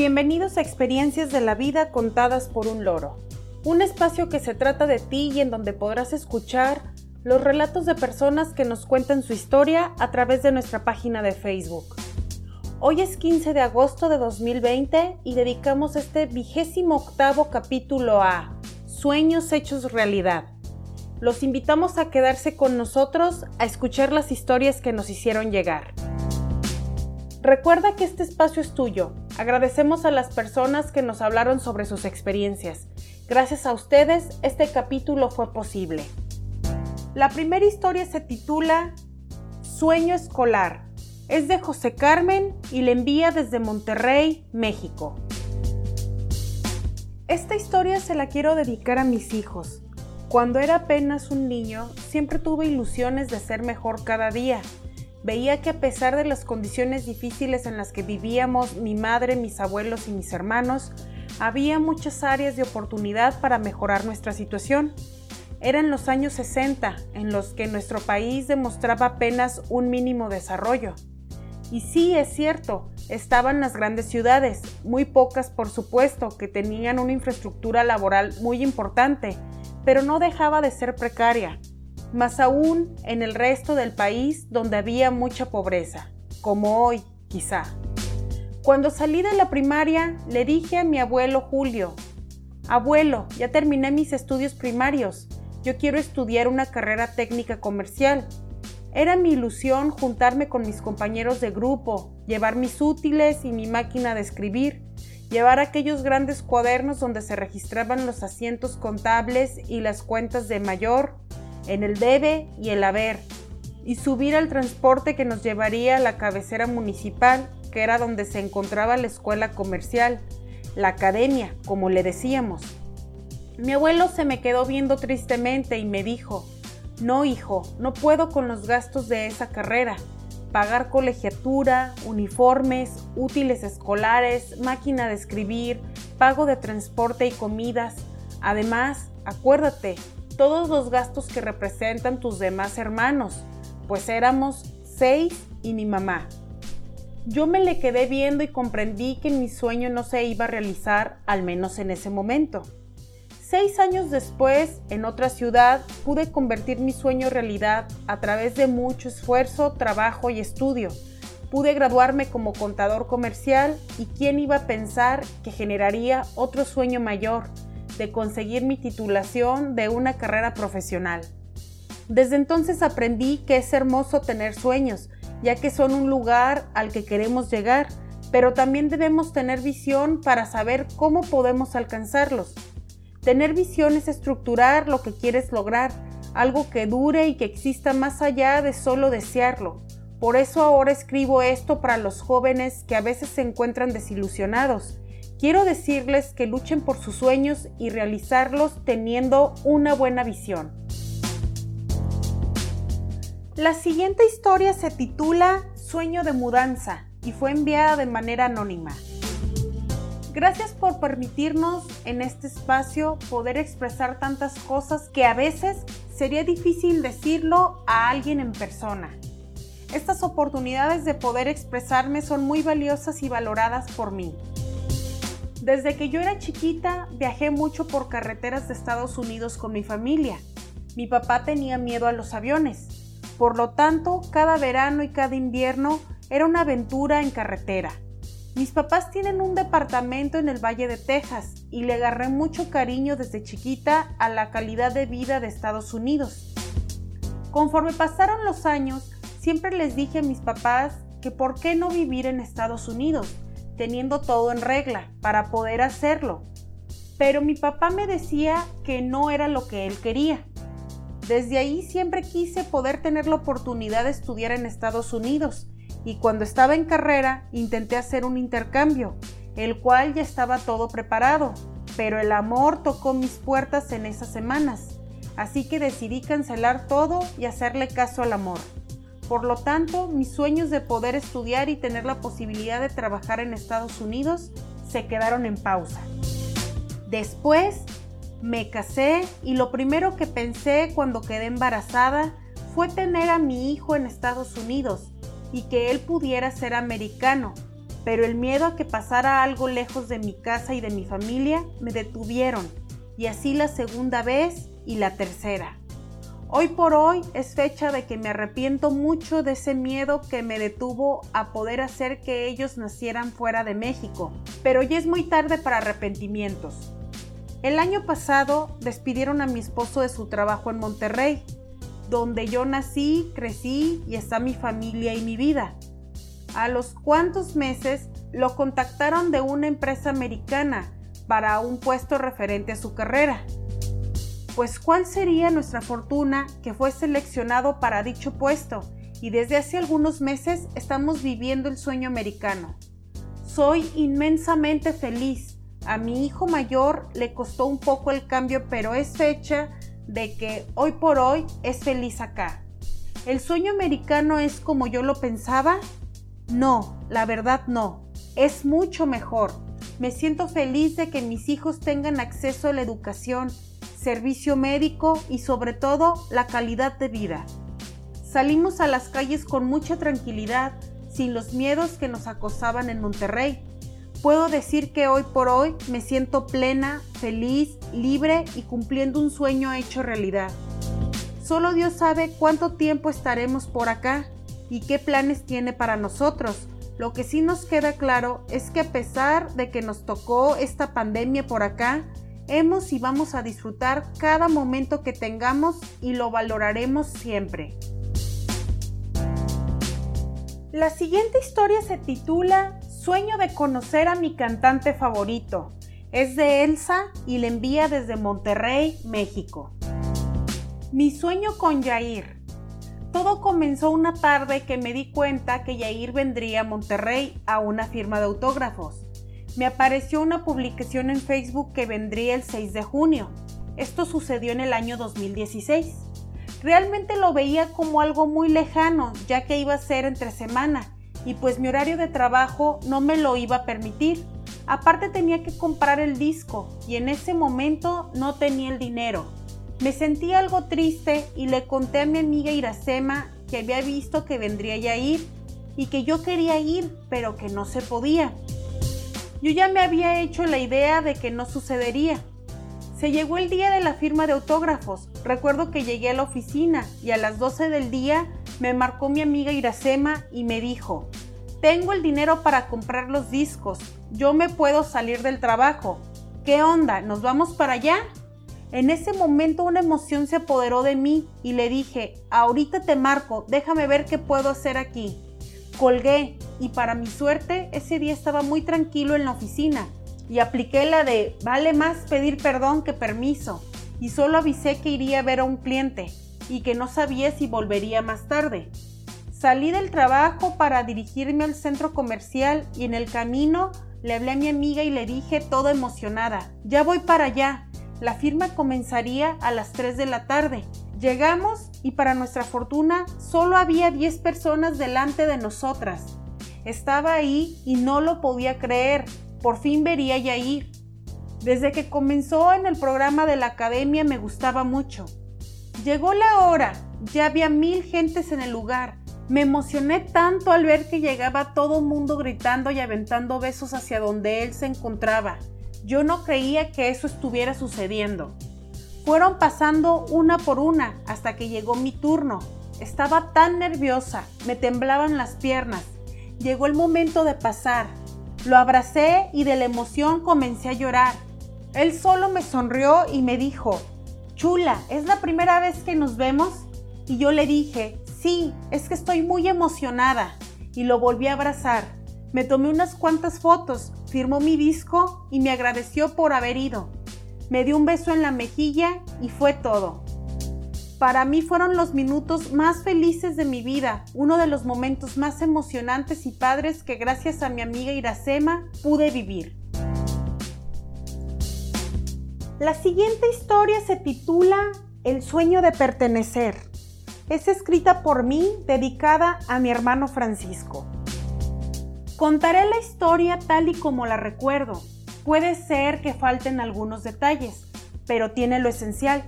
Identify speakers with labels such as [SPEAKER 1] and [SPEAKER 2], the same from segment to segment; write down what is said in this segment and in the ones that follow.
[SPEAKER 1] Bienvenidos a Experiencias de la Vida contadas por un loro, un espacio que se trata de ti y en donde podrás escuchar los relatos de personas que nos cuentan su historia a través de nuestra página de Facebook. Hoy es 15 de agosto de 2020 y dedicamos este vigésimo octavo capítulo a Sueños hechos realidad. Los invitamos a quedarse con nosotros a escuchar las historias que nos hicieron llegar. Recuerda que este espacio es tuyo. Agradecemos a las personas que nos hablaron sobre sus experiencias. Gracias a ustedes, este capítulo fue posible. La primera historia se titula Sueño escolar es de José Carmen y le envía desde Monterrey, México. Esta historia se la quiero dedicar a mis hijos. Cuando era apenas un niño, siempre tuve ilusiones de ser mejor cada día. Veía que a pesar de las condiciones difíciles en las que vivíamos mi madre, mis abuelos y mis hermanos, había muchas áreas de oportunidad para mejorar nuestra situación. Eran los años 60 en los que nuestro país demostraba apenas un mínimo desarrollo. Y sí, es cierto, estaban las grandes ciudades, muy pocas por supuesto, que tenían una infraestructura laboral muy importante, pero no dejaba de ser precaria, más aún en el resto del país donde había mucha pobreza, como hoy, quizá. Cuando salí de la primaria, le dije a mi abuelo Julio, Abuelo, ya terminé mis estudios primarios, yo quiero estudiar una carrera técnica comercial era mi ilusión juntarme con mis compañeros de grupo, llevar mis útiles y mi máquina de escribir, llevar aquellos grandes cuadernos donde se registraban los asientos contables y las cuentas de mayor, en el debe y el haber, y subir al transporte que nos llevaría a la cabecera municipal, que era donde se encontraba la escuela comercial, la academia, como le decíamos. Mi abuelo se me quedó viendo tristemente y me dijo, no, hijo, no puedo con los gastos de esa carrera. Pagar colegiatura, uniformes, útiles escolares, máquina de escribir, pago de transporte y comidas. Además, acuérdate, todos los gastos que representan tus demás hermanos, pues éramos seis y mi mamá. Yo me le quedé viendo y comprendí que mi sueño no se iba a realizar, al menos en ese momento. Seis años después, en otra ciudad, pude convertir mi sueño en realidad a través de mucho esfuerzo, trabajo y estudio. Pude graduarme como contador comercial y quién iba a pensar que generaría otro sueño mayor, de conseguir mi titulación de una carrera profesional. Desde entonces aprendí que es hermoso tener sueños, ya que son un lugar al que queremos llegar, pero también debemos tener visión para saber cómo podemos alcanzarlos. Tener visión es estructurar lo que quieres lograr, algo que dure y que exista más allá de solo desearlo. Por eso ahora escribo esto para los jóvenes que a veces se encuentran desilusionados. Quiero decirles que luchen por sus sueños y realizarlos teniendo una buena visión. La siguiente historia se titula Sueño de mudanza y fue enviada de manera anónima. Gracias por permitirnos en este espacio poder expresar tantas cosas que a veces sería difícil decirlo a alguien en persona. Estas oportunidades de poder expresarme son muy valiosas y valoradas por mí. Desde que yo era chiquita viajé mucho por carreteras de Estados Unidos con mi familia. Mi papá tenía miedo a los aviones. Por lo tanto, cada verano y cada invierno era una aventura en carretera. Mis papás tienen un departamento en el Valle de Texas y le agarré mucho cariño desde chiquita a la calidad de vida de Estados Unidos. Conforme pasaron los años, siempre les dije a mis papás que por qué no vivir en Estados Unidos, teniendo todo en regla, para poder hacerlo. Pero mi papá me decía que no era lo que él quería. Desde ahí siempre quise poder tener la oportunidad de estudiar en Estados Unidos y cuando estaba en carrera intenté hacer un intercambio, el cual ya estaba todo preparado, pero el amor tocó mis puertas en esas semanas, así que decidí cancelar todo y hacerle caso al amor. Por lo tanto, mis sueños de poder estudiar y tener la posibilidad de trabajar en Estados Unidos se quedaron en pausa. Después, me casé y lo primero que pensé cuando quedé embarazada fue tener a mi hijo en Estados Unidos y que él pudiera ser americano, pero el miedo a que pasara algo lejos de mi casa y de mi familia me detuvieron, y así la segunda vez y la tercera. Hoy por hoy es fecha de que me arrepiento mucho de ese miedo que me detuvo a poder hacer que ellos nacieran fuera de México, pero ya es muy tarde para arrepentimientos. El año pasado despidieron a mi esposo de su trabajo en Monterrey, donde yo nací, crecí y está mi familia y mi vida. A los cuantos meses lo contactaron de una empresa americana para un puesto referente a su carrera. Pues cuál sería nuestra fortuna que fue seleccionado para dicho puesto y desde hace algunos meses estamos viviendo el sueño americano. Soy inmensamente feliz. A mi hijo mayor le costó un poco el cambio, pero es fecha de que hoy por hoy es feliz acá. ¿El sueño americano es como yo lo pensaba? No, la verdad no. Es mucho mejor. Me siento feliz de que mis hijos tengan acceso a la educación, servicio médico y sobre todo la calidad de vida. Salimos a las calles con mucha tranquilidad, sin los miedos que nos acosaban en Monterrey. Puedo decir que hoy por hoy me siento plena, feliz, libre y cumpliendo un sueño hecho realidad. Solo Dios sabe cuánto tiempo estaremos por acá y qué planes tiene para nosotros. Lo que sí nos queda claro es que a pesar de que nos tocó esta pandemia por acá, hemos y vamos a disfrutar cada momento que tengamos y lo valoraremos siempre. La siguiente historia se titula Sueño de conocer a mi cantante favorito. Es de Elsa y le envía desde Monterrey, México. Mi sueño con Yair. Todo comenzó una tarde que me di cuenta que Yair vendría a Monterrey a una firma de autógrafos. Me apareció una publicación en Facebook que vendría el 6 de junio. Esto sucedió en el año 2016. Realmente lo veía como algo muy lejano, ya que iba a ser entre semana, y pues mi horario de trabajo no me lo iba a permitir. Aparte tenía que comprar el disco y en ese momento no tenía el dinero. Me sentí algo triste y le conté a mi amiga Iracema que había visto que vendría ya a ir y que yo quería ir, pero que no se podía. Yo ya me había hecho la idea de que no sucedería. Se llegó el día de la firma de autógrafos. Recuerdo que llegué a la oficina y a las 12 del día me marcó mi amiga Iracema y me dijo, tengo el dinero para comprar los discos, yo me puedo salir del trabajo. ¿Qué onda? ¿Nos vamos para allá? En ese momento una emoción se apoderó de mí y le dije, ahorita te marco, déjame ver qué puedo hacer aquí. Colgué y para mi suerte ese día estaba muy tranquilo en la oficina y apliqué la de vale más pedir perdón que permiso y solo avisé que iría a ver a un cliente y que no sabía si volvería más tarde. Salí del trabajo para dirigirme al centro comercial y en el camino le hablé a mi amiga y le dije toda emocionada, ya voy para allá, la firma comenzaría a las 3 de la tarde. Llegamos y para nuestra fortuna solo había 10 personas delante de nosotras. Estaba ahí y no lo podía creer. Por fin vería ya ir. Desde que comenzó en el programa de la academia me gustaba mucho. Llegó la hora, ya había mil gentes en el lugar. Me emocioné tanto al ver que llegaba todo mundo gritando y aventando besos hacia donde él se encontraba. Yo no creía que eso estuviera sucediendo. Fueron pasando una por una hasta que llegó mi turno. Estaba tan nerviosa, me temblaban las piernas. Llegó el momento de pasar. Lo abracé y de la emoción comencé a llorar. Él solo me sonrió y me dijo, Chula, ¿es la primera vez que nos vemos? Y yo le dije, sí, es que estoy muy emocionada. Y lo volví a abrazar. Me tomé unas cuantas fotos, firmó mi disco y me agradeció por haber ido. Me dio un beso en la mejilla y fue todo. Para mí fueron los minutos más felices de mi vida, uno de los momentos más emocionantes y padres que gracias a mi amiga Iracema pude vivir. La siguiente historia se titula El sueño de pertenecer. Es escrita por mí, dedicada a mi hermano Francisco. Contaré la historia tal y como la recuerdo. Puede ser que falten algunos detalles, pero tiene lo esencial.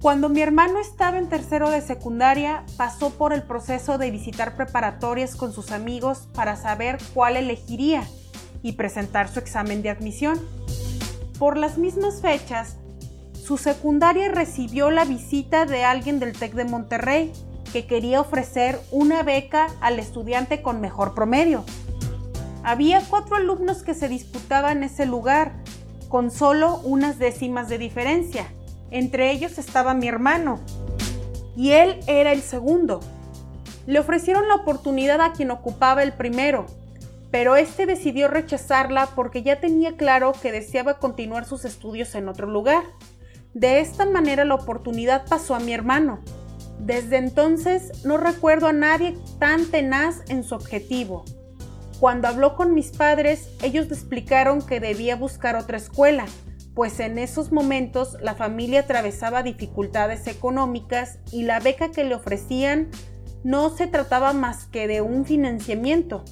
[SPEAKER 1] Cuando mi hermano estaba en tercero de secundaria, pasó por el proceso de visitar preparatorias con sus amigos para saber cuál elegiría y presentar su examen de admisión. Por las mismas fechas, su secundaria recibió la visita de alguien del TEC de Monterrey que quería ofrecer una beca al estudiante con mejor promedio. Había cuatro alumnos que se disputaban ese lugar, con solo unas décimas de diferencia. Entre ellos estaba mi hermano, y él era el segundo. Le ofrecieron la oportunidad a quien ocupaba el primero, pero este decidió rechazarla porque ya tenía claro que deseaba continuar sus estudios en otro lugar. De esta manera la oportunidad pasó a mi hermano. Desde entonces no recuerdo a nadie tan tenaz en su objetivo. Cuando habló con mis padres, ellos le explicaron que debía buscar otra escuela, pues en esos momentos la familia atravesaba dificultades económicas y la beca que le ofrecían no se trataba más que de un financiamiento.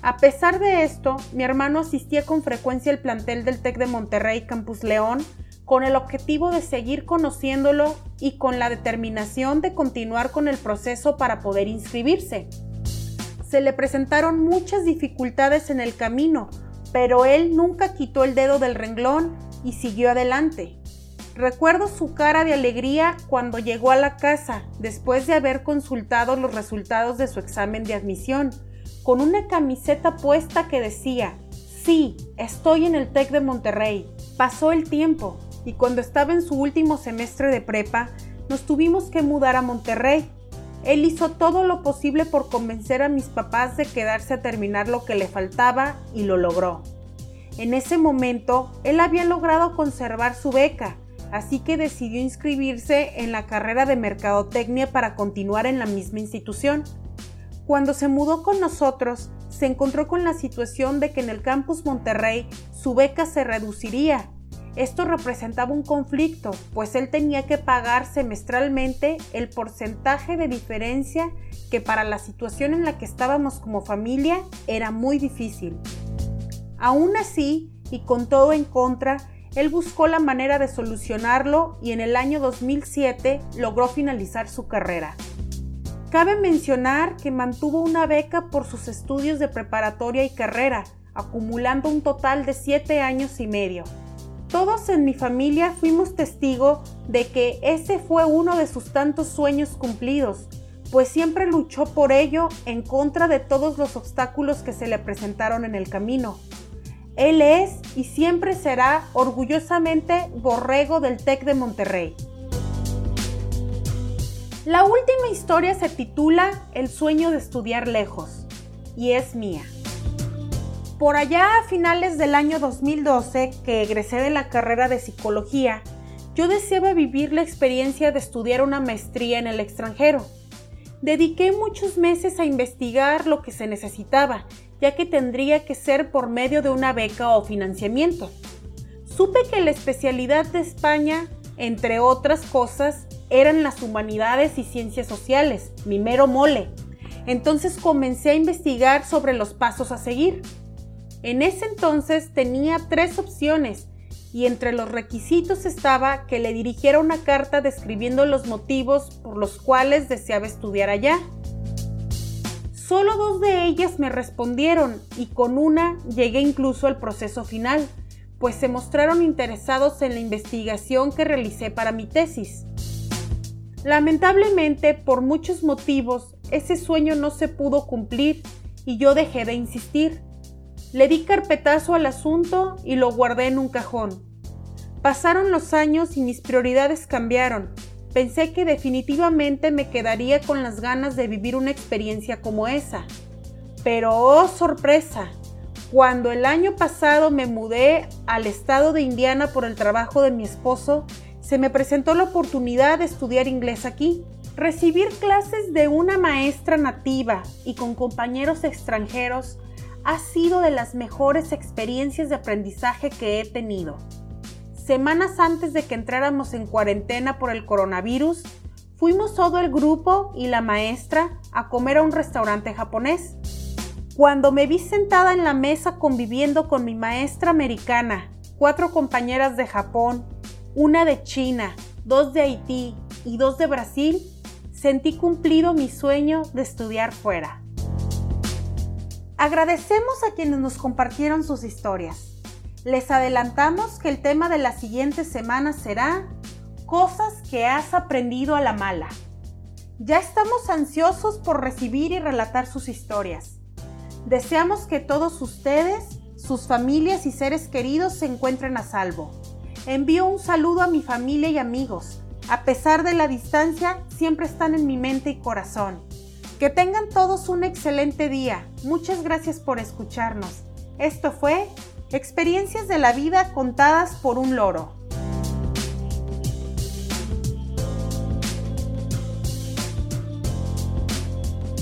[SPEAKER 1] A pesar de esto, mi hermano asistía con frecuencia al plantel del TEC de Monterrey Campus León con el objetivo de seguir conociéndolo y con la determinación de continuar con el proceso para poder inscribirse. Se le presentaron muchas dificultades en el camino, pero él nunca quitó el dedo del renglón y siguió adelante. Recuerdo su cara de alegría cuando llegó a la casa después de haber consultado los resultados de su examen de admisión con una camiseta puesta que decía, sí, estoy en el TEC de Monterrey. Pasó el tiempo y cuando estaba en su último semestre de prepa, nos tuvimos que mudar a Monterrey. Él hizo todo lo posible por convencer a mis papás de quedarse a terminar lo que le faltaba y lo logró. En ese momento, él había logrado conservar su beca, así que decidió inscribirse en la carrera de Mercadotecnia para continuar en la misma institución. Cuando se mudó con nosotros, se encontró con la situación de que en el campus Monterrey su beca se reduciría. Esto representaba un conflicto, pues él tenía que pagar semestralmente el porcentaje de diferencia que para la situación en la que estábamos como familia era muy difícil. Aún así, y con todo en contra, él buscó la manera de solucionarlo y en el año 2007 logró finalizar su carrera. Cabe mencionar que mantuvo una beca por sus estudios de preparatoria y carrera, acumulando un total de siete años y medio. Todos en mi familia fuimos testigo de que ese fue uno de sus tantos sueños cumplidos, pues siempre luchó por ello en contra de todos los obstáculos que se le presentaron en el camino. Él es y siempre será orgullosamente borrego del TEC de Monterrey. La última historia se titula El sueño de estudiar lejos y es mía. Por allá a finales del año 2012, que egresé de la carrera de psicología, yo deseaba vivir la experiencia de estudiar una maestría en el extranjero. Dediqué muchos meses a investigar lo que se necesitaba, ya que tendría que ser por medio de una beca o financiamiento. Supe que la especialidad de España, entre otras cosas, eran las humanidades y ciencias sociales, mi mero mole. Entonces comencé a investigar sobre los pasos a seguir. En ese entonces tenía tres opciones y entre los requisitos estaba que le dirigiera una carta describiendo los motivos por los cuales deseaba estudiar allá. Solo dos de ellas me respondieron y con una llegué incluso al proceso final, pues se mostraron interesados en la investigación que realicé para mi tesis. Lamentablemente, por muchos motivos, ese sueño no se pudo cumplir y yo dejé de insistir. Le di carpetazo al asunto y lo guardé en un cajón. Pasaron los años y mis prioridades cambiaron. Pensé que definitivamente me quedaría con las ganas de vivir una experiencia como esa. Pero, oh sorpresa, cuando el año pasado me mudé al estado de Indiana por el trabajo de mi esposo, se me presentó la oportunidad de estudiar inglés aquí. Recibir clases de una maestra nativa y con compañeros extranjeros ha sido de las mejores experiencias de aprendizaje que he tenido. Semanas antes de que entráramos en cuarentena por el coronavirus, fuimos todo el grupo y la maestra a comer a un restaurante japonés. Cuando me vi sentada en la mesa conviviendo con mi maestra americana, cuatro compañeras de Japón una de China dos de Haití y dos de Brasil, sentí cumplido mi sueño de estudiar fuera. Agradecemos a quienes nos compartieron sus historias. Les adelantamos que el tema de la siguiente semana será Cosas que has aprendido a la mala. Ya estamos ansiosos por recibir y relatar sus historias. Deseamos que todos ustedes, sus familias y seres queridos se encuentren a salvo. Envío un saludo a mi familia y amigos. A pesar de la distancia, siempre están en mi mente y corazón. Que tengan todos un excelente día. Muchas gracias por escucharnos. Esto fue Experiencias de la vida contadas por un loro.